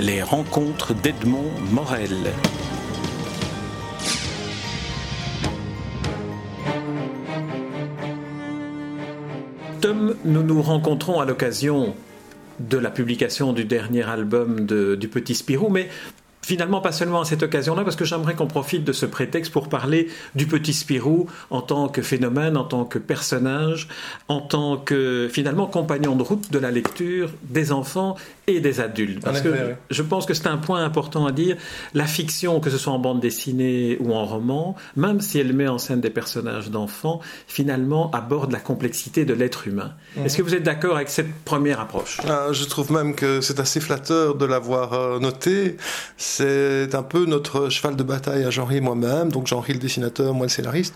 Les rencontres d'Edmond Morel. Tom, nous nous rencontrons à l'occasion de la publication du dernier album du Petit Spirou, mais finalement pas seulement à cette occasion-là, parce que j'aimerais qu'on profite de ce prétexte pour parler du petit Spirou en tant que phénomène, en tant que personnage, en tant que finalement compagnon de route de la lecture des enfants et des adultes. Parce que je pense que c'est un point important à dire. La fiction, que ce soit en bande dessinée ou en roman, même si elle met en scène des personnages d'enfants, finalement aborde la complexité de l'être humain. Mhm. Est-ce que vous êtes d'accord avec cette première approche? Ah, Je trouve même que c'est assez flatteur de l'avoir euh, noté c'est un peu notre cheval de bataille à Jean-Ry et moi-même, donc Jean-Ry le dessinateur, moi le scénariste.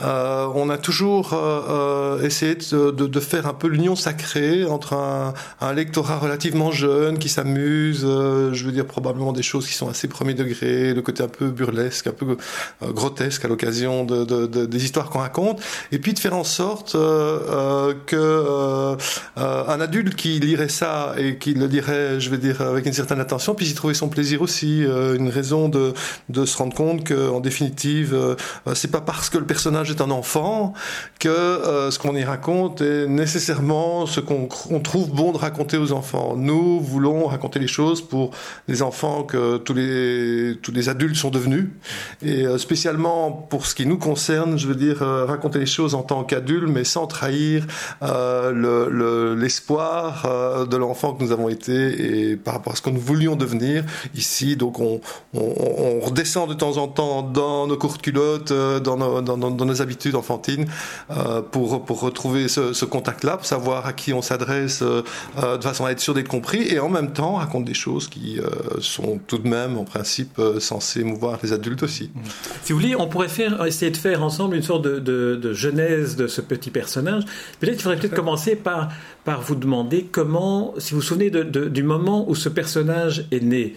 Euh, on a toujours euh, euh, essayé de, faire un peu l'union sacrée entre un, lectorat relativement jeune qui s'amuse, je veux dire probablement des choses qui sont assez premier degré, le côté un peu burlesque, un peu grotesque à l'occasion des histoires qu'on raconte, et puis de faire en sorte que un adulte qui lirait ça et qui le lirait, je veux dire, avec une certaine attention, puisse y trouver son plaisir aussi. Euh, une raison de, se rendre compte que, en définitive, euh, c'est pas parce que le personnage est un enfant que euh, ce qu'on y raconte est nécessairement ce qu'on trouve bon de raconter aux enfants. Nous voulons raconter les choses pour les enfants que tous les tous les adultes sont devenus, et spécialement pour ce qui nous concerne, je veux dire raconter les choses en tant qu'adulte, mais sans trahir l'espoir le, de l'enfant que nous avons été et par rapport à ce que nous voulions devenir ici. On, on, redescend de temps en temps dans nos courtes culottes, euh, dans nos, dans, nos habitudes enfantines, euh, pour, pour retrouver ce, contact-là, pour savoir à qui on s'adresse euh, de façon à être sûr d'être compris, et en même temps raconte des choses qui sont tout de même, en principe, censées émouvoir les adultes aussi. Mmh. Si vous voulez, on pourrait faire, essayer de faire ensemble une sorte de, de, genèse de ce petit personnage. Peut-être qu'il faudrait peut-être commencer par, par vous demander comment, si vous vous souvenez du moment où ce personnage est né.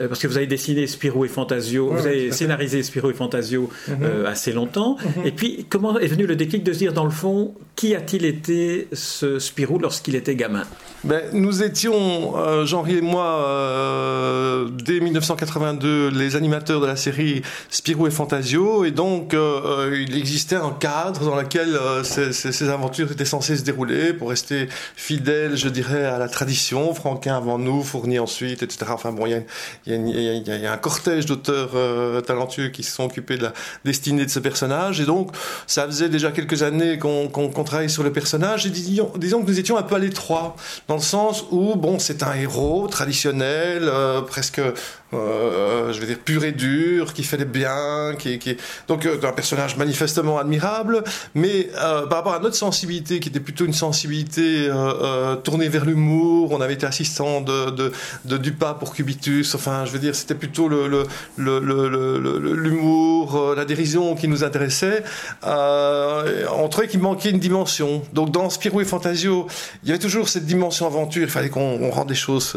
Euh, parce que vous avez dessiné Spirou et Fantasio, vous avez scénarisé Spirou et Fantasio mhm. euh, assez longtemps. Mhm. Et puis, comment est venu le déclic de se dire, dans le fond, qui a-t-il été ce Spirou lorsqu'il était gamin? Ben, Nous étions, euh, Jean-Ry et moi, dès 1982, les animateurs de la série Spirou et Fantasio, et donc il existait un cadre dans lequel ces, aventures étaient censées se dérouler pour rester fidèles, je dirais, à la tradition, Franquin avant nous, Fournier ensuite, etc. Enfin bon, il y a, un cortège d'auteurs euh, talentueux qui se sont occupés de la destinée de ce personnage. Et donc, ça faisait déjà quelques années qu'on qu sur le personnage. Et disons, disons, que nous étions un peu à l'étroit, dans le sens où, bon, c'est un héros traditionnel, euh, presque euh, je vais dire pur et dur, qui fait les biens, qui, qui donc euh, un personnage manifestement admirable, mais euh, par rapport à notre sensibilité, qui était plutôt une sensibilité euh, tournée vers l'humour, on avait été assistant de, de, de Dupas pour Cubitus, enfin je veux dire c'était plutôt le, le, l'humour, la dérision qui nous intéressait. on trouvait qu'il manquait une dimension. Donc dans Spirou et Fantasio, il y avait toujours cette dimension aventure. Il fallait qu'on rende des choses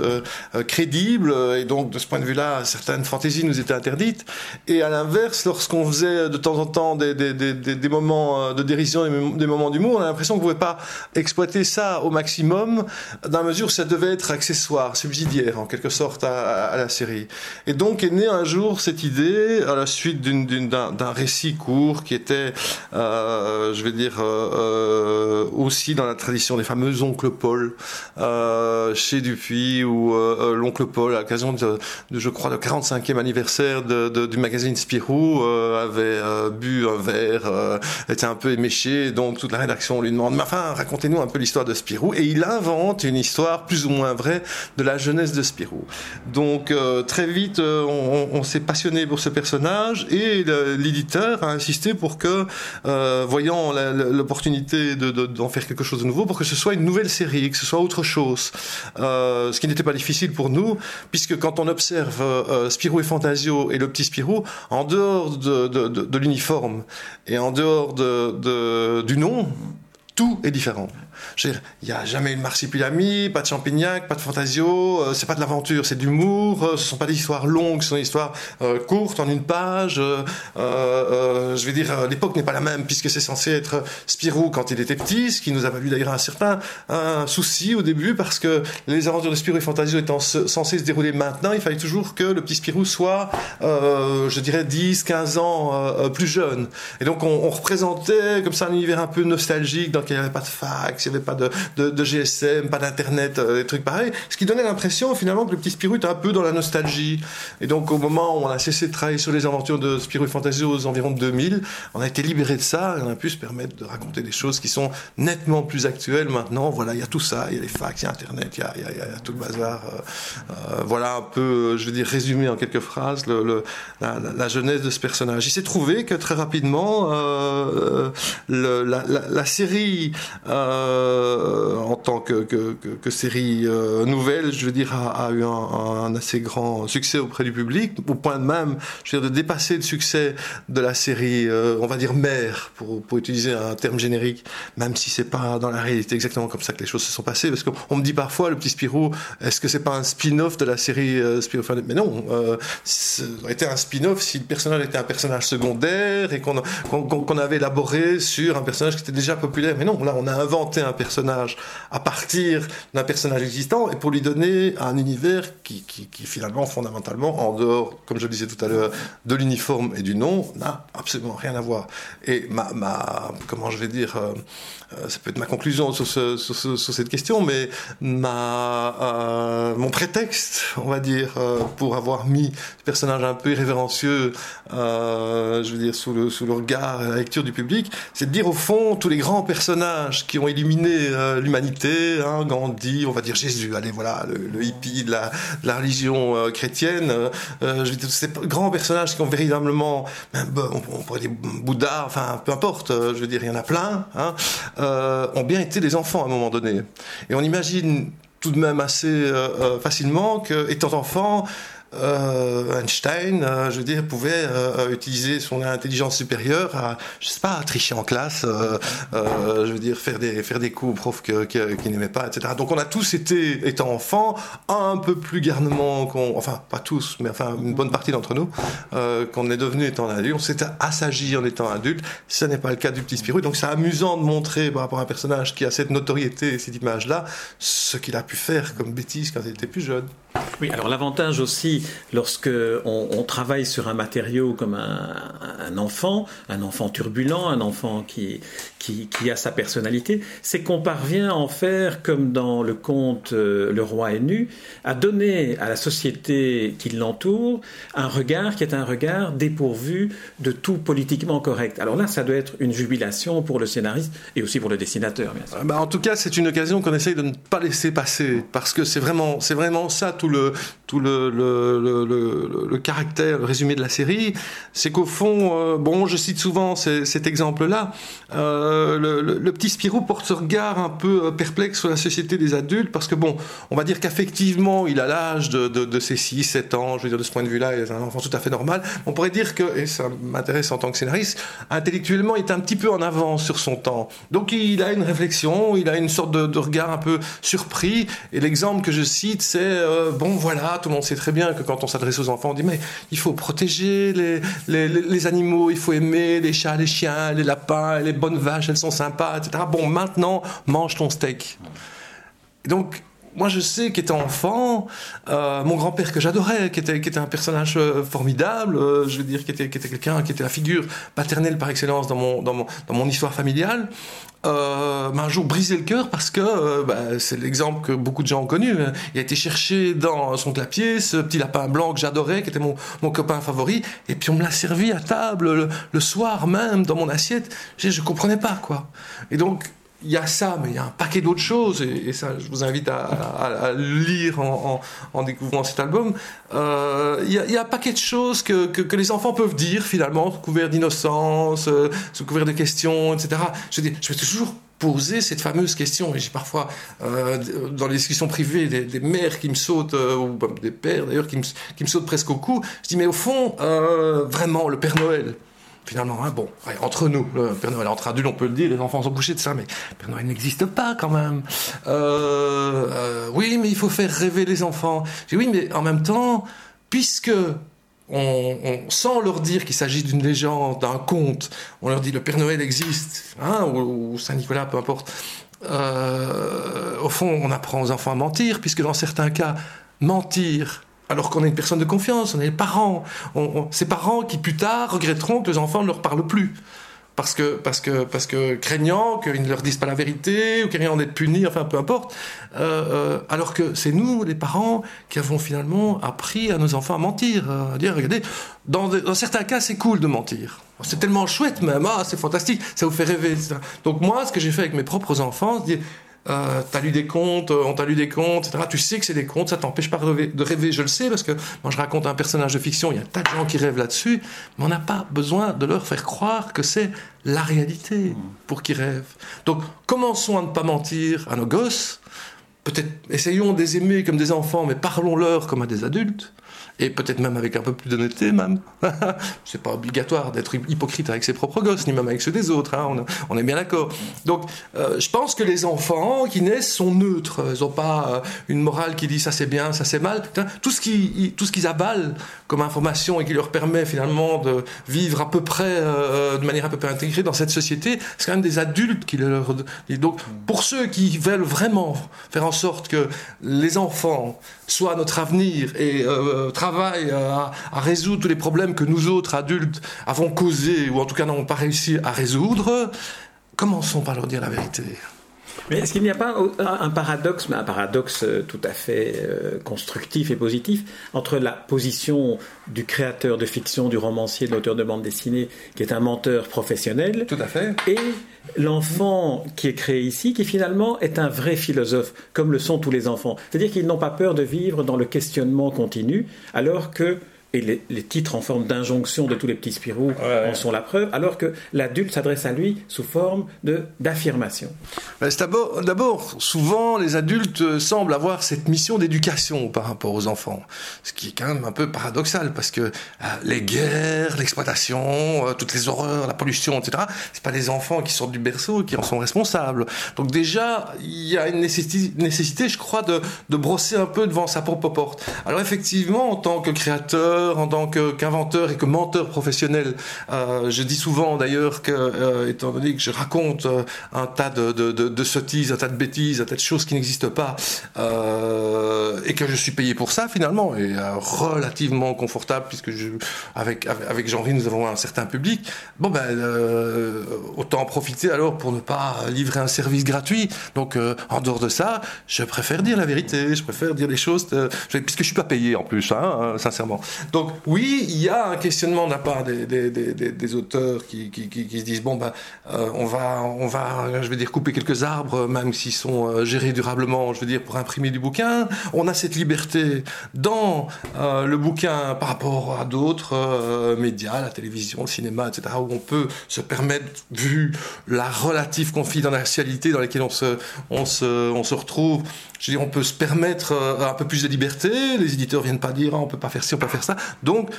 crédibles, et donc de ce point de vue-là certaines fantaisies nous étaient interdites. Et à l'inverse, lorsqu'on faisait de temps en temps des, des, des, des moments euh, de dérision, des moments d'humour, on a l'impression qu'on ne pouvait pas exploiter ça au maximum, dans la mesure où ça devait être accessoire, subsidiaire en quelque sorte à, la série. Et donc est née un jour cette idée, à la suite d'un récit court qui était, euh, je vais dire, euh, euh, aussi dans la tradition des fameux oncles Paul, euh, chez Dupuis, euh, l'oncle Paul, à l'occasion de, de, je crois, le 45e anniversaire du magazine Spirou, euh, avait euh, bu un verre, euh, était un peu éméché, donc toute la rédaction lui demande, mais enfin, racontez-nous un peu l'histoire de Spirou, et il invente une histoire plus ou moins vraie de la jeunesse de Spirou. Donc très vite, on, on s'est passionné pour ce personnage, et l'éditeur a insisté pour que, voyant l'opportunité d'en de, faire quelque chose de nouveau, pour que ce soit une nouvelle série, que ce soit autre chose, ce qui n'était pas difficile pour nous, puisque quand on observe euh, Spirou et Fantasio et le petit Spirou, en dehors de, l'uniforme et en dehors de, du nom, tout est différent. Il n'y a jamais eu de marsipilami, pas de champignac, pas de fantasio, euh, c'est pas de l'aventure, c'est de l'humour, euh, ce sont pas des histoires longues, ce sont des histoires euh, courtes, en une page. je vais dire, l'époque n'est pas la même, puisque c'est censé être Spirou quand il était petit, ce qui nous a valu d'ailleurs un certain souci au début, parce que les aventures de Spirou et Fantasio étant censées se dérouler maintenant, il fallait toujours que le petit Spirou soit, je dirais, 10, 15 ans plus jeune. Et donc on, on représentait comme ça un univers un peu nostalgique dans lequel il n'y avait pas de fax, il n'y avait pas de, GSM, pas d'internet, euh, des trucs pareils. Ce qui donnait l'impression finalement que le petit Spirou était un peu dans la nostalgie. Et donc au moment où on a cessé de travailler sur les aventures de Spirou et Fantasy aux environs de 2000, on a été libéré de ça et on a pu se permettre de raconter des choses qui sont nettement plus actuelles maintenant. Voilà, il y a tout ça, il y a les fax, il y a Internet, il y a, tout le bazar. Euh, euh, voilà un peu, je veux dire, résumé en quelques phrases la, la, jeunesse de ce personnage. Il s'est trouvé que très rapidement, la, série en tant que, série euh, nouvelle, je veux dire, a, eu un, assez grand succès auprès du public, au point de même, je veux dire, de dépasser le succès de la série, euh, on va dire mère, pour, utiliser un terme générique, même si c'est pas dans la réalité exactement comme ça que les choses se sont passées, parce qu'on me dit parfois, le petit Spirou, est-ce que c'est pas un spin-off de la série euh, Spirou Mais non, euh, ça aurait été un spin-off si le personnage était un personnage secondaire et qu'on avait élaboré sur un personnage qui était déjà populaire. Mais non, là, on a inventé un personnage à partir d'un personnage existant et pour lui donner un univers qui, qui, finalement, fondamentalement, en dehors, comme je le disais tout à l'heure, de l'uniforme et du nom, n'a absolument rien à voir. Et ma, ma comment je vais dire, euh, euh, ça peut être ma conclusion sur, ce, sur, ce, sur cette question, mais ma, euh, mon prétexte, on va dire, pour avoir mis ce personnage un peu irrévérencieux, je veux dire, sous le, sous le regard la lecture du public, c'est de dire au fond tous les grands personnages qui ont illuminé l'humanité, hein, Gandhi, on va dire Jésus, allez voilà, le, hippie de la, religion chrétienne, je veux dire, ces grands personnages qui ont véritablement, ben, on, on pourrait dire Bouddha, enfin peu importe, je veux dire, il y en a plein. Hein, euh, ont bien été des enfants à un moment donné. Et on imagine tout de même assez euh, euh, facilement que, étant enfant, euh, Einstein, euh, je veux dire, pouvait euh, utiliser son intelligence supérieure à, je sais pas, à tricher en classe, je veux dire, faire des faire des coups aux profs qu'il qui n'aimait pas, etc. Donc on a tous été, étant enfants, un peu plus garnement qu'on, enfin pas tous, mais enfin une bonne partie d'entre nous, qu'on est devenu étant adulte. On s'est assagi en étant adulte. Ce n'est pas le cas du petit Spirou. Donc c'est amusant de montrer par rapport à un personnage qui a cette notoriété, cette image-là, ce qu'il a pu faire comme bêtise quand il était plus jeune. Oui, alors l'avantage aussi, lorsque on, travaille sur un matériau comme un, enfant, un enfant turbulent, un enfant qui, a sa personnalité, c'est qu'on parvient à en faire, comme dans le conte euh, Le roi est nu, à donner à la société qui l'entoure un regard qui est un regard dépourvu de tout politiquement correct. Alors là, ça doit être une jubilation pour le scénariste et aussi pour le dessinateur, bien sûr. Bah, en tout cas, c'est une occasion qu'on essaye de ne pas laisser passer, parce que c'est vraiment, c'est vraiment ça tout le, tout le, le, le, caractère, résumé de la série, c'est qu'au fond, euh, bon, je cite souvent cet exemple-là, euh, le, petit Spirou porte ce regard un peu euh, perplexe sur la société des adultes, parce que bon, on va dire qu'effectivement, il a l'âge de, de, ses 6, 7 ans, je veux dire, de ce point de vue-là, il est un enfant tout à fait normal. On pourrait dire que, et ça m'intéresse en tant que scénariste, intellectuellement, il est un petit peu en avance sur son temps. Donc il a une réflexion, il a une sorte de regard un peu surpris, et l'exemple que je cite, c'est bon voilà, tout le monde sait très bien que quand on s'adresse aux enfants, on dit mais il faut protéger les, les, animaux, il faut aimer les chats, les chiens, les lapins, les bonnes vaches, elles sont sympas, etc. Bon, maintenant, mange ton steak. donc, moi, je sais qu'étant enfant, euh, mon grand-père que j'adorais, qui était, qui était un personnage euh, formidable, euh, je veux dire, qui était, qui était quelqu'un qui était la figure paternelle par excellence dans mon, dans mon, dans mon histoire familiale, euh, m'a un jour brisé le cœur parce que euh, bah, c'est l'exemple que beaucoup de gens ont connu. Hein. Il a été cherché dans son clapier ce petit lapin blanc que j'adorais, qui était mon, mon copain favori, et puis on me l'a servi à table le, soir même dans mon assiette. Je, je comprenais pas quoi. Et donc il y a ça, mais il y a un paquet d'autres choses, et, ça, je vous invite à, à, lire en, découvrant cet album. Euh, il, y a, un paquet de choses que, les enfants peuvent dire, finalement, sous couvert d'innocence, euh, couvert de questions, etc. Je, dis, je toujours poser cette fameuse question, et j'ai parfois, euh, dans les discussions privées, des, des mères qui me sautent, euh, ou des pères d'ailleurs, qui me, qui me sautent presque au cou. Je dis, mais au fond, vraiment, le Père Noël, finalement, hein, bon, entre nous, le Père Noël entre adultes, on peut le dire, les enfants sont couchés de ça, mais Père Noël n'existe pas quand même. Euh, euh, oui, mais il faut faire rêver les enfants. J'ai oui, mais en même temps, puisque on, sans leur dire qu'il s'agit d'une légende, d'un conte, on leur dit le Père Noël existe, hein, ou, Saint Nicolas, peu importe. Euh, au fond, on apprend aux enfants à mentir, puisque dans certains cas, mentir alors qu'on est une personne de confiance, on est les parents. ces parents qui plus tard regretteront que les enfants ne leur parlent plus. Parce que, craignant qu'ils ne leur disent pas la vérité, ou craignant d'être punis, enfin peu importe. Euh, euh, alors que c'est nous, les parents, qui avons finalement appris à nos enfants à mentir. À dire, regardez, dans, certains cas, c'est cool de mentir. C'est tellement chouette même, ah, c'est fantastique, ça vous fait rêver. Donc moi, ce que j'ai fait avec mes propres enfants, c'est euh, t'as lu des contes, euh, on t'a lu des contes, etc. Tu sais que c'est des contes, ça t'empêche pas de rêver, je le sais, parce que moi je raconte un personnage de fiction, il y a un tas de gens qui rêvent là-dessus, mais on n'a pas besoin de leur faire croire que c'est la réalité pour qu'ils rêvent. Donc commençons à ne pas mentir à nos gosses, peut-être essayons de les aimer comme des enfants, mais parlons-leur comme à des adultes et peut-être même avec un peu plus d'honnêteté même. c'est pas obligatoire d'être hypocrite avec ses propres gosses, ni même avec ceux des autres, hein. on, est bien d'accord. Donc euh, je pense que les enfants qui naissent sont neutres, ils n'ont pas euh, une morale qui dit ça c'est bien, ça c'est mal. Tout ce qu'ils qu'ils avalent comme information et qui leur permet finalement de vivre à peu près euh, de manière à peu près intégrée dans cette société, c'est quand même des adultes qui leur... Donc pour ceux qui veulent vraiment faire en sorte que les enfants soient notre avenir et travail à, résoudre tous les problèmes que nous autres adultes avons causés ou en tout cas n'avons pas réussi à résoudre, commençons par leur dire la vérité. Mais est-ce qu'il n'y a pas un paradoxe, mais un paradoxe euh, tout à fait euh, constructif et positif, entre la position du créateur de fiction, du romancier, de l'auteur de bande dessinée, qui est un menteur professionnel, tout à fait, et l'enfant qui est créé ici, qui finalement est un vrai philosophe, comme le sont tous les enfants. C'est-à-dire qu'ils n'ont pas peur de vivre dans le questionnement continu, alors que et les, titres en forme d'injonction de tous les petits Spirou en sont la preuve, alors que l'adulte s'adresse à lui sous forme de d'affirmation. D'abord, souvent, les adultes euh, semblent avoir cette mission d'éducation par rapport aux enfants, ce qui est quand même un peu paradoxal, parce que euh, les guerres, l'exploitation, euh, toutes les horreurs, la pollution, etc., c'est pas les enfants qui sortent du berceau qui en sont responsables. Donc déjà, il y a une nécessité, nécessité je crois, de, de brosser un peu devant sa propre porte. Alors effectivement, en tant que créateur, en tant qu'inventeur et que menteur professionnel. Euh, je dis souvent d'ailleurs que, euh, étant donné que je raconte euh, un tas de, de, de, sottises, un tas de bêtises, un tas de choses qui n'existent pas, et que je suis payé pour ça finalement, et relativement confortable puisque avec avec Jean-Ry nous avons un certain public. Bon ben autant en profiter alors pour ne pas livrer un service gratuit. Donc en dehors de ça, je préfère dire la vérité, je préfère dire les choses puisque je suis pas payé en plus, hein, sincèrement. Donc oui, il y a un questionnement de la part des, auteurs qui, se disent bon ben euh, on va on va je vais dire couper quelques arbres même s'ils sont euh, gérés durablement je veux dire pour imprimer du bouquin. On a cette liberté dans euh, le bouquin par rapport à d'autres médias, la télévision, le cinéma, etc. où on peut se permettre vu la relative confidentialité dans laquelle on se on se on se retrouve je veux dire, on peut se permettre un peu plus de liberté. Les éditeurs viennent pas dire, ah, on peut pas faire ci, on peut pas faire ça. Donc,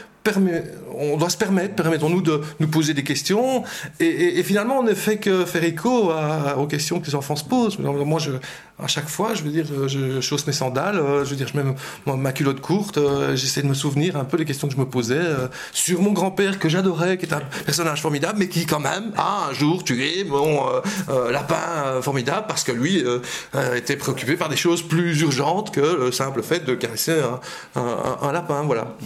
on doit se permettre, permettons-nous de nous poser des questions. Et, finalement, on ne fait que faire écho aux questions que les enfants se posent. Moi, je, à chaque fois, je veux dire, je chausse mes sandales, euh, je veux dire, je mets ma culotte courte, euh, j'essaie de me souvenir un peu des questions que je me posais euh, sur mon grand-père que j'adorais, qui est un personnage formidable, mais qui quand même a un jour tué mon lapin formidable parce que lui était préoccupé par des choses plus urgentes que le simple fait de caresser un, lapin. Voilà.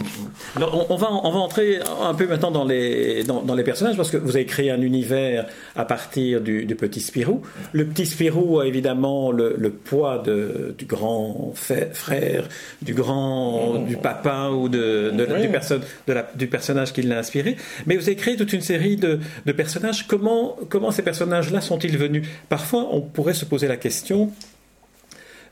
Alors, on, va, on va entrer un peu maintenant dans les, dans, les personnages parce que vous avez créé un univers à partir du, du petit Spirou. Le petit Spirou a évidemment le, le poids de, du grand frère, du grand, du papa ou de, du, personne, de la, du personnage qui l'a inspiré. Mais vous avez créé toute une série de, de personnages. Comment, comment ces personnages-là sont-ils venus? Parfois, on pourrait se poser la question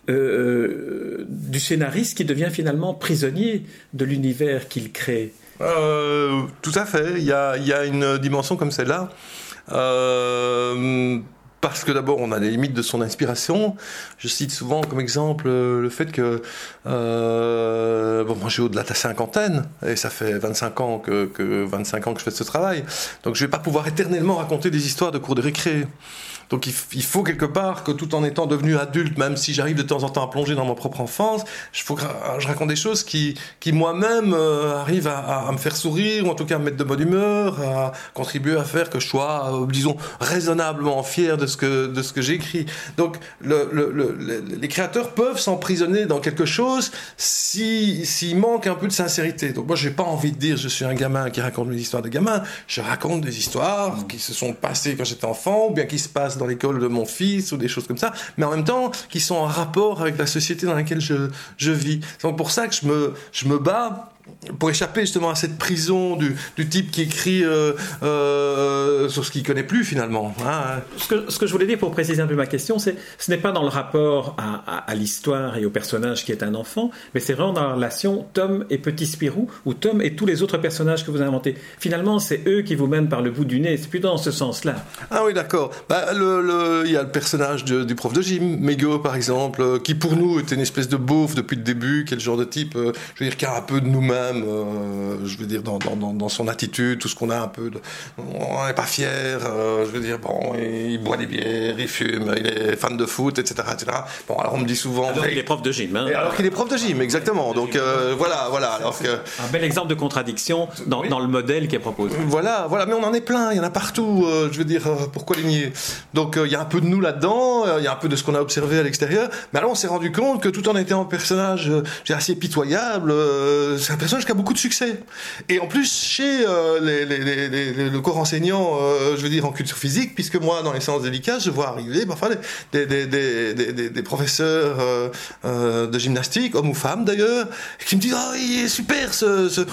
euh, euh, du scénariste qui devient finalement prisonnier de l'univers qu'il crée. Euh, tout à fait. Il y a, il y a une dimension comme celle-là parce que d'abord on a les limites de son inspiration. Je cite souvent comme exemple le fait que euh, bon, moi j'ai au-delà de la cinquantaine et ça fait 25 ans que, que 25 ans que je fais ce travail. Donc je vais pas pouvoir éternellement raconter des histoires de cours de récré. Donc il, faut quelque part que tout en étant devenu adulte, même si j'arrive de temps en temps à plonger dans ma propre enfance, je raconte des choses qui, qui moi-même euh, arrivent à, me faire sourire, ou en tout cas à me mettre de bonne humeur, à contribuer à faire que je sois, euh, disons, raisonnablement fier de ce que, de ce que j'écris. Donc le, le, les créateurs peuvent s'emprisonner dans quelque chose s'il si, manque un peu de sincérité. Donc moi j'ai pas envie de dire je suis un gamin qui raconte mes histoires de gamin, je raconte des histoires qui se sont passées quand j'étais enfant, ou bien qui se passent dans l'école de mon fils ou des choses comme ça, mais en même temps qui sont en rapport avec la société dans laquelle je, je vis. C'est pour ça que je me, je me bats pour échapper justement à cette prison du, du type qui écrit euh, euh, sur ce qu'il connaît plus finalement. Hein. Ce, que, ce, que, je voulais dire pour préciser un peu ma question, c'est ce n'est pas dans le rapport à, à, l'histoire et au personnage qui est un enfant, mais c'est vraiment dans la relation Tom et Petit Spirou, ou Tom et tous les autres personnages que vous avez inventés. Finalement, c'est eux qui vous mènent par le bout du nez. C'est plutôt dans ce sens-là. Ah oui, d'accord. Bah, le, le, il y a le personnage du prof de gym, Mego par exemple, euh, qui pour nous était une espèce de beauf depuis le début, quel genre de type, je veux dire, qui a un peu de nous-mêmes euh, je veux dire, dans, dans, dans, son attitude, tout ce qu'on a un peu. De, on n'est pas fier, euh, je veux dire, bon, il boit des bières, il fume, il est fan de foot, etc. etc. Bon, alors on me dit souvent. Alors qu'il est prof de gym. Hein. alors qu'il est prof de gym, exactement. Donc euh, voilà, voilà. Alors que, un bel exemple de contradiction dans, dans, le modèle qui est proposé. Voilà, voilà, mais on en est plein, il y en a partout. je veux dire, pourquoi les nier Donc il y a un peu de nous là-dedans, il y a un peu de ce qu'on a observé à l'extérieur. Mais alors on s'est rendu compte que tout en étant un personnage assez pitoyable, c'est un personnage qui a beaucoup de succès. Et en plus, chez euh, le corps enseignant, euh, je veux dire en culture physique, puisque moi, dans les séances délicates, je vois arriver parfois des, des, professeurs euh, de gymnastique, hommes ou femmes d'ailleurs, qui me disent Ah, il est super,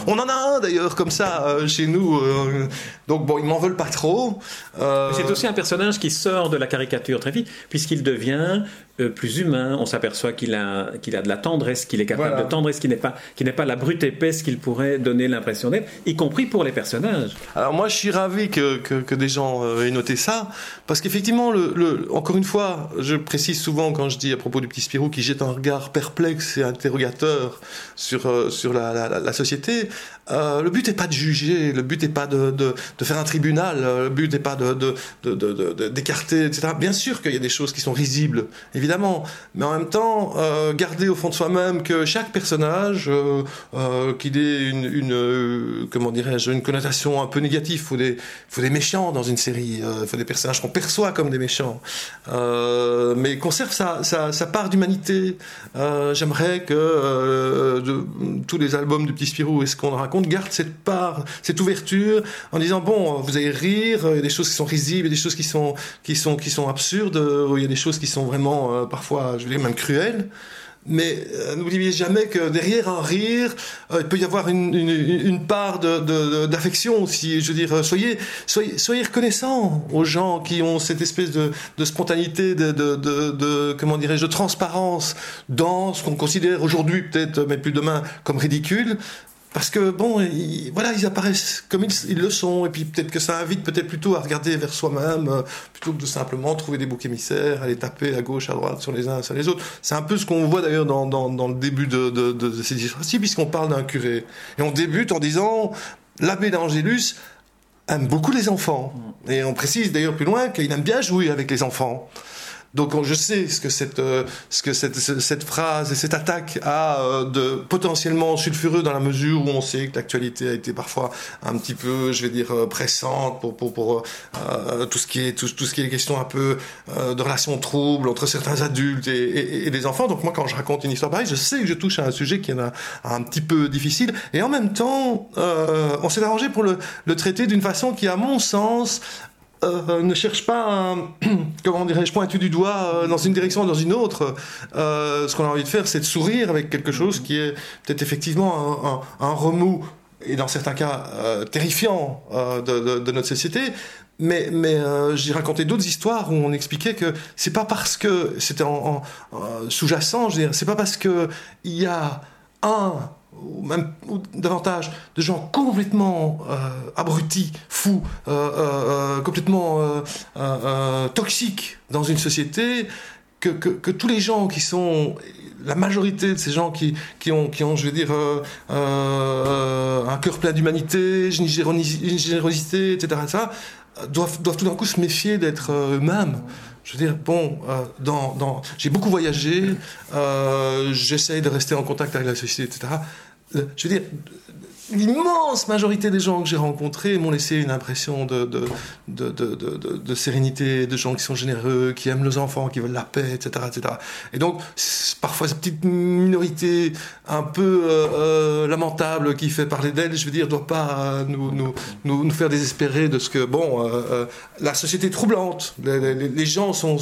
on en a un d'ailleurs comme ça chez nous. donc bon, ils m'en veulent pas trop. C'est aussi un personnage qui sort de la caricature très vite, puisqu'il devient euh, plus humain. On s'aperçoit qu'il a, qu'il a de la tendresse, qu'il est capable de tendresse, qu'il n'est pas, qui n'est pas la brute épaisse qu'il pourrait donner l'impression d'être, y compris pour les personnages. Alors moi, je suis ravi que, que, des gens euh, aient noté ça, parce qu'effectivement, le, encore une fois, je précise souvent quand je dis à propos du petit Spirou qui jette un regard perplexe et interrogateur sur, euh, sur la, la, société, le but n'est pas de juger, le but n'est pas de, de, de, faire un tribunal, le but n'est pas de, d'écarter, etc. Bien sûr qu'il y a des choses qui sont risibles, évidemment. Mais en même temps, euh, garder au fond de soi-même que chaque personnage, euh, euh, qu'il ait une, une comment dirais-je, une connotation un peu négative. Faut des, faut des méchants dans une série. Il faut des personnages qu'on perçoit comme des méchants. mais conserve sa, sa, sa part d'humanité. J'aimerais que tous les albums du Petit Spirou et ce qu'on raconte gardent cette part, cette ouverture, en disant bon, vous allez rire. Il y a des choses qui sont risibles, il y a des choses qui sont qui sont qui sont absurdes. Il y a des choses qui sont vraiment euh, parfois, je dire, même cruel. Mais euh, n'oubliez jamais que derrière un rire, euh, il peut y avoir une, part d'affection aussi. Je veux dire, soyez, soyez, soyez reconnaissants aux gens qui ont cette espèce de, spontanéité, de, de, comment dirais-je, de transparence dans ce qu'on considère aujourd'hui, peut-être, mais plus demain, comme ridicule parce que bon, voilà, ils apparaissent comme ils, le sont, et puis peut-être que ça invite peut-être plutôt à regarder vers soi-même, euh, plutôt que de simplement trouver des boucs émissaires, aller taper à gauche, à droite sur les uns sur les autres. C'est un peu ce qu'on voit d'ailleurs dans, dans, dans, le début de, de, de, ces histoires-ci, puisqu'on parle d'un curé. Et on débute en disant, l'abbé d'Angélus aime beaucoup les enfants. Et on précise d'ailleurs plus loin qu'il aime bien jouer avec les enfants. Donc je sais ce que cette, euh, ce que cette, cette phrase et cette attaque a euh, de potentiellement sulfureux dans la mesure où on sait que l'actualité a été parfois un petit peu, je vais dire, euh, pressante pour, pour, pour tout ce qui est tout, ce qui est question un peu de relations troubles entre certains adultes et, et, des enfants. Donc moi, quand je raconte une histoire pareille, je sais que je touche à un sujet qui est un, un petit peu difficile. Et en même temps, on s'est arrangé pour le, le traiter d'une façon qui, à mon sens, euh, ne cherche pas, comment dirais-je, pointer du doigt euh, dans une direction ou dans une autre. Euh, ce qu'on a envie de faire, c'est de sourire avec quelque chose qui est peut-être effectivement un, remous et dans certains cas terrifiant de, notre société. Mais, j'ai raconté d'autres histoires où on expliquait que c'est pas parce que c'était en, sous-jacent, c'est pas parce que il y a un ou même davantage de gens complètement euh, abrutis, fous, euh, complètement toxiques dans une société, que, que, tous les gens qui sont la majorité de ces gens qui, qui, ont, qui ont, je veux dire, un cœur plein d'humanité, une générosité, etc., doivent, doivent tout d'un coup se méfier d'être eux-mêmes. Je veux dire, bon, euh, dans, dans, j'ai beaucoup voyagé, euh, j'essaye de rester en contact avec la société, etc. Euh, je veux dire, l'immense majorité des gens que j'ai rencontrés m'ont laissé une impression de, de, de, de, sérénité, de gens qui sont généreux, qui aiment nos enfants, qui veulent la paix, etc. etc. Et donc, parfois, cette petite minorité un peu euh, euh, lamentable qui fait parler d'elle, je veux dire, ne doit pas euh, nous, nous, nous, faire désespérer de ce que, bon, la société est troublante, les, les, gens sont,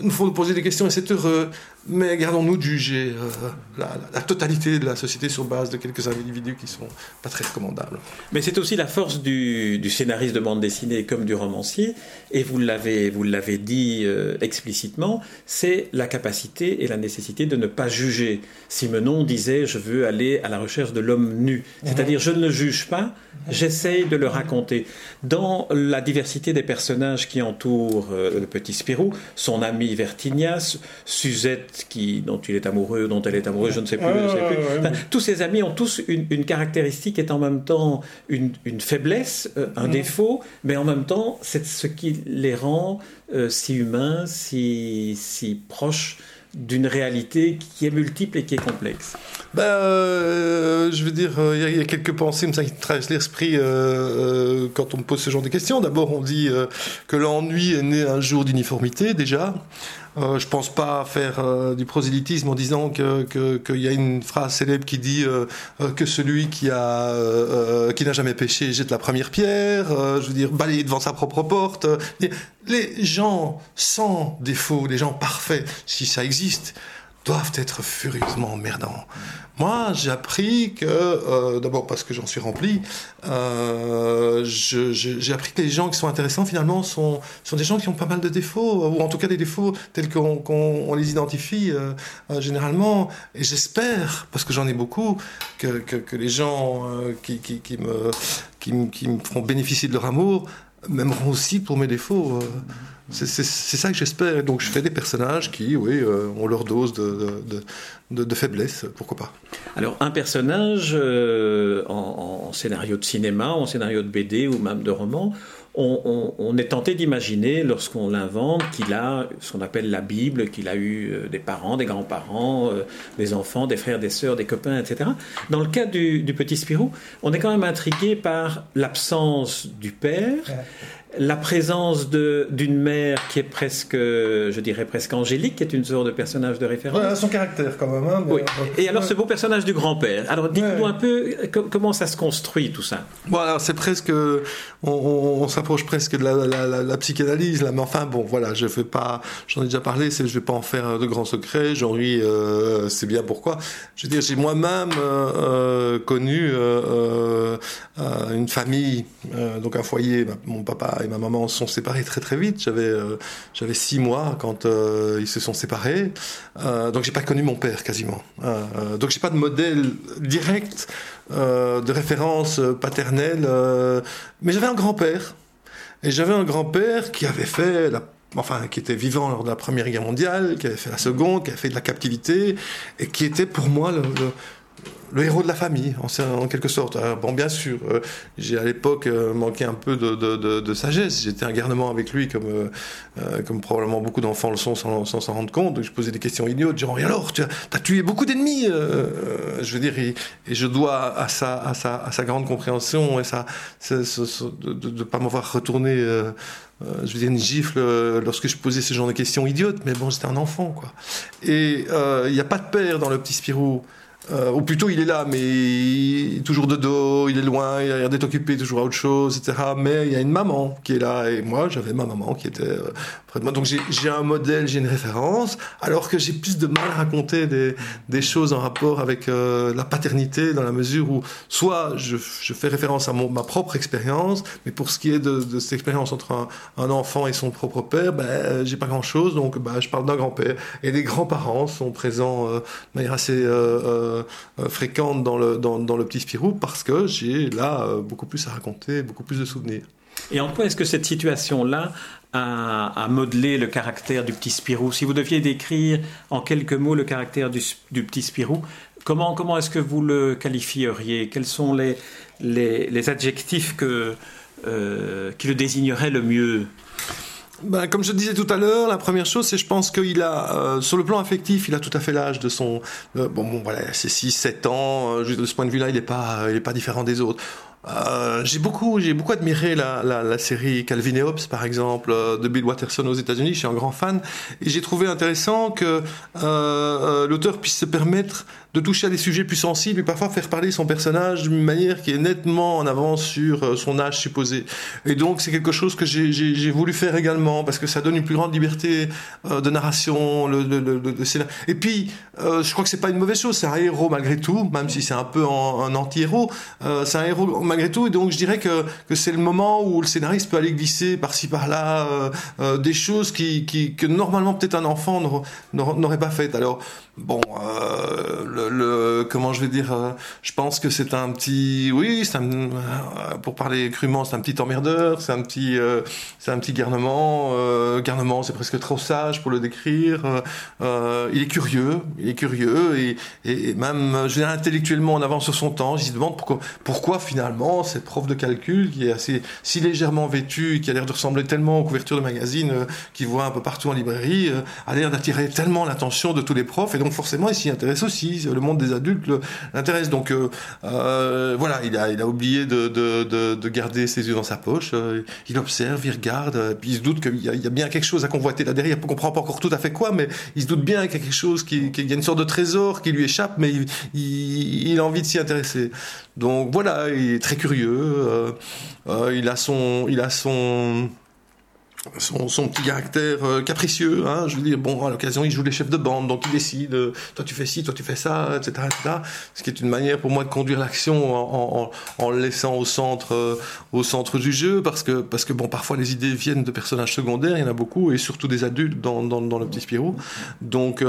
nous font poser des questions et c'est heureux, mais gardons-nous de juger euh, la, totalité de la société sur base de quelques individus qui sont pas très recommandables. Mais c'est aussi la force du, scénariste de bande dessinée comme du romancier, et vous l'avez, vous l'avez dit euh, explicitement, c'est la capacité et la nécessité de ne pas juger. Simenon disait Je veux aller à la recherche de l'homme nu. C'est-à-dire, je ne le juge pas, j'essaye de le raconter. Dans la diversité des personnages qui entourent euh, le petit Spirou, son ami Vertignas, Suzette qui, dont il est amoureux, dont elle est amoureuse, je ne sais plus. tous ses amis ont tous une, caractéristique qui est en même temps une, faiblesse, euh, un défaut, mais en même temps, c'est ce qui les rend euh, si humains, si, si proches d'une réalité qui est multiple et qui est complexe ben, euh, Je veux dire, euh, il y, a quelques pensées qui traversent l'esprit euh, quand on me pose ce genre de questions. D'abord, on dit que l'ennui est né un jour d'uniformité, déjà. Euh, je pense pas faire euh, du prosélytisme en disant que qu'il y a une phrase célèbre qui dit euh, que celui qui a qui n'a jamais péché jette la première pierre. je veux dire balayer devant sa propre porte. Les gens sans défaut, les gens parfaits, si ça existe, doivent être furieusement emmerdants. Moi, j'ai appris que, euh, d'abord parce que j'en suis rempli, euh, j'ai appris que les gens qui sont intéressants, finalement, sont, sont des gens qui ont pas mal de défauts, ou en tout cas des défauts tels qu'on les identifie euh, généralement. Et j'espère, parce que j'en ai beaucoup, que, que, les gens qui, qui, qui, me, qui, qui me feront bénéficier de leur amour m'aimeront aussi pour mes défauts. C'est ça que j'espère. Donc je fais des personnages qui, oui, euh, ont leur dose de, de, de, faiblesse, pourquoi pas. Alors un personnage euh, en, scénario de cinéma, en scénario de BD ou même de roman, on, est tenté d'imaginer, lorsqu'on l'invente, qu'il a ce qu'on appelle la Bible, qu'il a eu euh, des parents, des grands-parents, des enfants, des frères, des sœurs, des copains, etc. Dans le cas du, du petit Spirou, on est quand même intrigué par l'absence du père la présence d'une mère qui est presque, je dirais presque angélique, qui est une sorte de personnage de référence. Ouais, son caractère quand même. Hein, oui. Et alors ce beau personnage du grand-père. Alors dites-nous un peu comment ça se construit tout ça? Bon alors c'est presque, on, s'approche presque de la, psychanalyse là, mais enfin bon voilà, je fais pas, j'en ai déjà parlé, je vais pas en faire de grands secrets. J'en ris, euh, c'est bien pourquoi. Je veux dire, j'ai moi-même euh, euh, connu une famille, donc un foyer, mon papa ma maman se sont séparés très très vite. J'avais euh, j'avais six mois quand euh, ils se sont séparés, euh, donc j'ai pas connu mon père quasiment. Donc j'ai pas de modèle direct de référence paternelle, mais j'avais un grand-père et j'avais un grand-père qui avait fait enfin, qui était vivant lors de la Première Guerre mondiale, qui avait fait la Seconde, qui avait fait de la captivité, et qui était pour moi le héros de la famille, en, quelque sorte. bon, bien sûr, euh, j'ai à l'époque euh, manqué un peu de, sagesse. J'étais un garnement avec lui, comme, euh, comme probablement beaucoup d'enfants le sont sans s'en rendre compte. je posais des questions idiotes, genre, et alors, tu as, tué beaucoup d'ennemis Je veux dire, et, je dois à sa, à sa, à sa grande compréhension et ça, de ne pas m'avoir retourné. je veux dire, une gifle lorsque je posais ce genre de questions idiotes, mais bon, j'étais un enfant, quoi. Et il n'y a pas de père dans le petit Spirou. Euh, ou plutôt il est là, mais toujours de dos, il est loin, il a l'air d'être occupé toujours à autre chose, etc. Mais il y a une maman qui est là, et moi j'avais ma maman qui était euh, près de moi. Donc j'ai un modèle, j'ai une référence, alors que j'ai plus de mal à raconter des, des choses en rapport avec euh, la paternité, dans la mesure où soit je, je fais référence à mon, ma propre expérience, mais pour ce qui est de, de cette expérience entre un, un, enfant et son propre père, ben, j'ai pas grand-chose, donc ben, je parle d'un grand-père. Et les grands-parents sont présents de manière assez fréquente dans le, dans, le petit Spirou parce que j'ai là beaucoup plus à raconter, beaucoup plus de souvenirs. Et en quoi est-ce que cette situation-là a, modelé le caractère du petit Spirou? Si vous deviez décrire en quelques mots le caractère du, petit Spirou, comment, comment est-ce que vous le qualifieriez? Quels sont les, les, adjectifs que, euh, qui le désigneraient le mieux? Ben, comme je disais tout à l'heure, la première chose, c'est je pense qu'il a, euh, sur le plan affectif, il a tout à fait l'âge de son... bon, bon, voilà, c'est 6, 7 ans, euh, de ce point de vue-là, il n'est pas, il est pas différent des autres. Euh, j'ai beaucoup, j'ai beaucoup admiré la, la, la, série Calvin et Hobbes, par exemple, euh, de Bill Watterson aux États-Unis. Je suis un grand fan et j'ai trouvé intéressant que euh l'auteur puisse se permettre de toucher à des sujets plus sensibles et parfois faire parler son personnage d'une manière qui est nettement en avance sur euh, son âge supposé. Et donc c'est quelque chose que j'ai voulu faire également parce que ça donne une plus grande liberté euh, de narration, le, le, le, le. Et puis euh, je crois que c'est pas une mauvaise chose, c'est un héros malgré tout, même si c'est un peu un anti-héros, euh, c'est un héros malgré tout. Et donc je dirais que, que c'est le moment où le scénariste peut aller glisser par-ci par-là euh, des choses qui, qui, que normalement peut-être un enfant n'aurait pas faites. Alors bon, le, le, comment je vais dire, euh, je pense que c'est un petit, oui, c'est euh, pour parler crûment, c'est un petit emmerdeur, c'est un petit, euh, c'est un petit garnement. garnement, c'est presque trop sage pour le décrire. il est curieux, il est curieux et, et, même, je intellectuellement en avance sur son temps. Je se demande pourquoi, pourquoi finalement cette prof de calcul qui est assez si légèrement vêtue, qui a l'air de ressembler tellement aux couvertures de magazines qu'il voit un peu partout en librairie, a l'air d'attirer tellement l'attention de tous les profs et forcément il s'y intéresse aussi le monde des adultes l'intéresse. Donc euh, euh, voilà, il a, il a oublié de, de, de, garder ses yeux dans sa poche. Euh, il observe, il regarde, puis il se doute qu'il y, a bien quelque chose à convoiter là derrière. Il comprend pas encore tout à fait quoi, mais il se doute bien qu'il y a quelque chose, qui, qu'il y a une sorte de trésor qui lui échappe, mais il a envie de s'y intéresser. Donc voilà, il est très curieux. il a son, il a son son, son, petit caractère euh, capricieux. Hein, je veux dire, bon, à l'occasion, il joue les chefs de bande, donc il décide, euh, toi tu fais ci, toi tu fais ça, etc., etc. Ce qui est une manière pour moi de conduire l'action en, en, en, le laissant au centre, euh, au centre du jeu, parce que, parce que bon, parfois les idées viennent de personnages secondaires, il y en a beaucoup, et surtout des adultes dans, dans, dans le petit Spirou. Donc,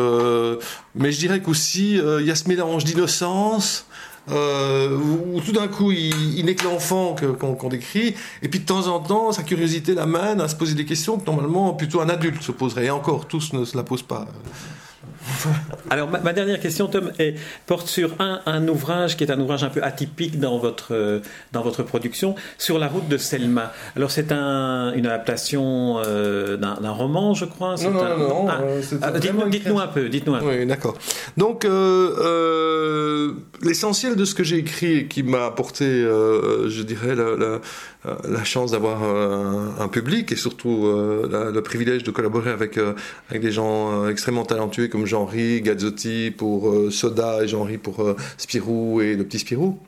mais je dirais qu'aussi, il y a ce mélange d'innocence, euh, où tout d'un coup il, il n'est que l'enfant qu'on décrit, et puis de temps en temps sa curiosité l'amène à se poser des questions que normalement plutôt un adulte se poserait, et encore tous ne se la posent pas. Alors, ma, dernière question, Tom, est, porte sur un, un, ouvrage qui est un ouvrage un peu atypique dans votre, euh, dans votre production, Sur la route de Selma. Alors, c'est un, une adaptation euh, d'un roman, je crois Non, non, un... non, ah, ah, Dites-nous un peu, dites-nous un peu. Oui, d'accord. Donc, euh, euh, l'essentiel de ce que j'ai écrit qui m'a apporté, euh, je dirais, la, la, la chance d'avoir un, un, public et surtout la, le privilège de collaborer avec, avec des gens extrêmement talentueux comme Jean-Ry, Gazzotti pour Soda et Jean-Ry pour Spirou et le petit Spirou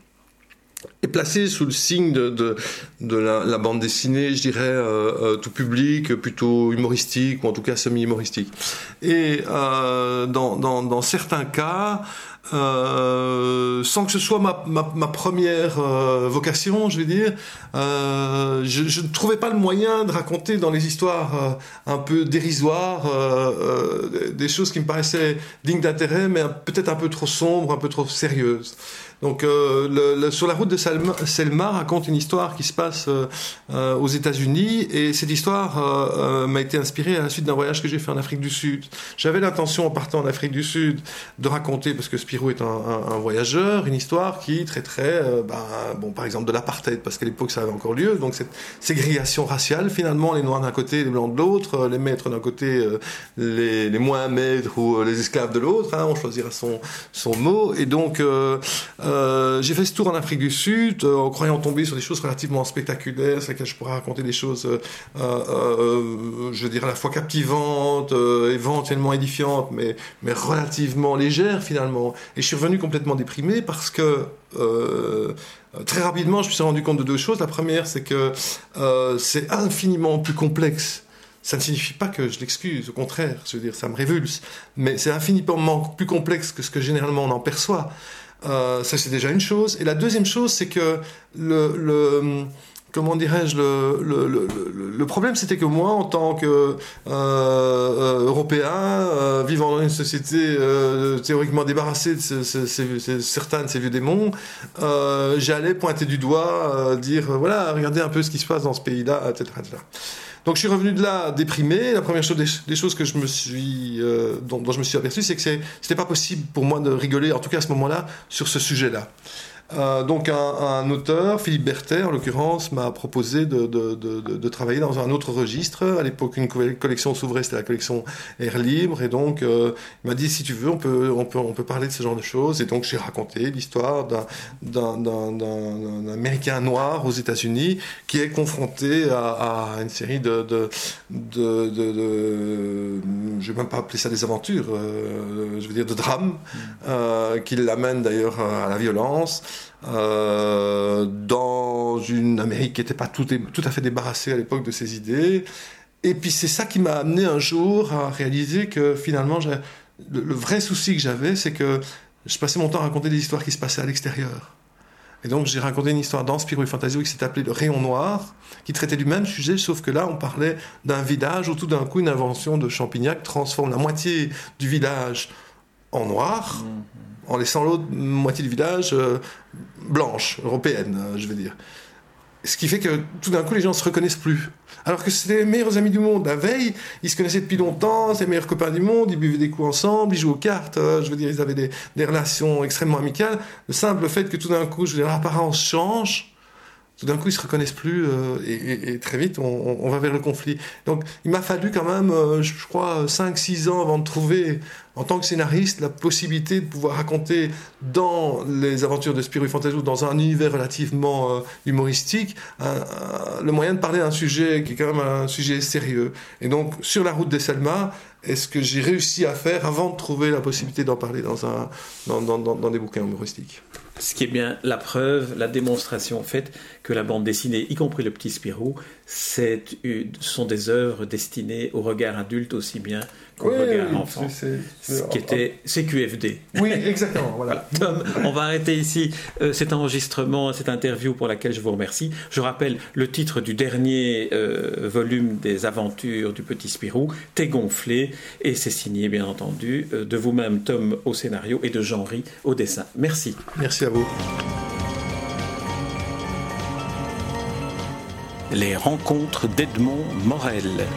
est placé sous le signe de, la, bande dessinée, je dirais, euh, euh, tout public, plutôt humoristique, ou en tout cas semi-humoristique. Et euh, dans, certains cas, euh, sans que ce soit ma, ma, ma première euh, vocation, je vais dire, euh, je, je, ne trouvais pas le moyen de raconter dans les histoires un peu dérisoires des choses qui me paraissaient dignes d'intérêt, mais peut-être un peu trop sombres, un peu trop sérieuses. Donc, euh, sur la route de Selma, raconte une histoire qui se passe euh, euh aux États-Unis, et cette histoire m'a été inspirée à la suite d'un voyage que j'ai fait en Afrique du Sud. J'avais l'intention, en partant en Afrique du Sud, de raconter, parce que Spirou est un, voyageur, une histoire qui traiterait, ben, bon, par exemple, de l'apartheid, parce qu'à l'époque ça avait encore lieu. Donc, cette ségrégation raciale, finalement, les Noirs d'un côté, les Blancs de l'autre, les maîtres d'un côté, les, les, moins maîtres ou les esclaves de l'autre. Hein, on choisira son, son mot, et donc euh, j'ai fait ce tour en Afrique du Sud euh, en croyant tomber sur des choses relativement spectaculaires, sur lesquelles je pourrais raconter des choses, euh, euh je dire, à la fois captivantes, éventuellement édifiantes, mais, mais relativement légères finalement. Et je suis revenu complètement déprimé parce que très rapidement, je me suis rendu compte de deux choses. La première, c'est que c'est infiniment plus complexe ça ne signifie pas que je l'excuse, au contraire, je veux dire, ça me révulse, mais c'est infiniment plus complexe que ce que généralement on en perçoit. Euh, ça, c'est déjà une chose. Et la deuxième chose, c'est que le, le comment dirais-je, le, le, le, le problème c'était que moi, en tant que euh, euh, européen, euh, vivant dans une société euh, théoriquement débarrassée de ce, ce, ce, certains de ces vieux démons, euh, j'allais pointer du doigt, dire voilà, regardez un peu ce qui se passe dans ce pays-là, etc., etc. Donc je suis revenu de là déprimé. La première chose, des, choses suis, dont, je me suis aperçu, c'est que c'était pas possible pour moi de rigoler, en tout cas à ce moment-là, sur ce sujet-là. Euh, donc un, un, auteur, Philippe Berthet en l'occurrence, m'a proposé de, de, de, de, travailler dans un autre registre. À l'époque, une collection s'ouvrait, c'était la collection Air Libre, et donc euh, il m'a dit si tu veux, on peut, on peut, on peut parler de ce genre de choses. Et donc j'ai raconté l'histoire d'un Américain noir aux États-Unis qui est confronté à, à une série de, de, de, de, je vais même pas appeler ça des aventures, euh, je veux dire de drames, mm. euh, qui l'amènent d'ailleurs à la violence. Euh, dans une Amérique qui n'était pas tout, à fait débarrassée à l'époque de ses idées. Et puis c'est ça qui m'a amené un jour à réaliser que finalement, le, le vrai souci que j'avais, c'est que je passais mon temps à raconter des histoires qui se passaient à l'extérieur. Et donc j'ai raconté une histoire dans Spirou et Fantasio qui s'est appelée Le Rayon Noir, qui traitait du même sujet, sauf que là on parlait d'un village où tout d'un coup une invention de Champignac transforme la moitié du village en noir. Mmh en laissant l'autre moitié du village euh, blanche, européenne, euh, je veux dire. Ce qui fait que tout d'un coup, les gens se reconnaissent plus. Alors que c'était les meilleurs amis du monde. La veille, ils se connaissaient depuis longtemps, c'est les meilleurs copains du monde, ils buvaient des coups ensemble, ils jouaient aux cartes, euh, je veux dire, ils avaient des, relations extrêmement amicales. Le simple fait que tout d'un coup, je veux dire, l'apparence change, tout d'un coup ils se reconnaissent plus et, très vite on, va vers le conflit. Donc il m'a fallu quand même, je crois, 5-6 ans avant de trouver en tant que scénariste la possibilité de pouvoir raconter dans les aventures de Spirou Fantasio, dans un univers relativement euh, humoristique, le moyen de parler d'un sujet qui est quand même un sujet sérieux. Et donc sur la route des Selma, est-ce que j'ai réussi à faire avant de trouver la possibilité d'en parler dans, un, dans, dans, dans, des bouquins humoristiques? Ce qui est bien la preuve, la démonstration faite que la bande dessinée, y compris le petit Spirou, ce sont des œuvres destinées au regard adulte aussi bien oui, regard oui, enfant. C'est, ce qui était CQFD. Oui, exactement. Voilà. Tom, on va arrêter ici euh, cet enregistrement, cette interview pour laquelle je vous remercie. Je rappelle le titre du dernier euh, volume des aventures du petit Spirou, T'es gonflé, et c'est signé bien entendu euh, de vous-même Tom au scénario et de Jean-Ry au dessin. Merci. Merci à vous. Les rencontres d'Edmond Morel.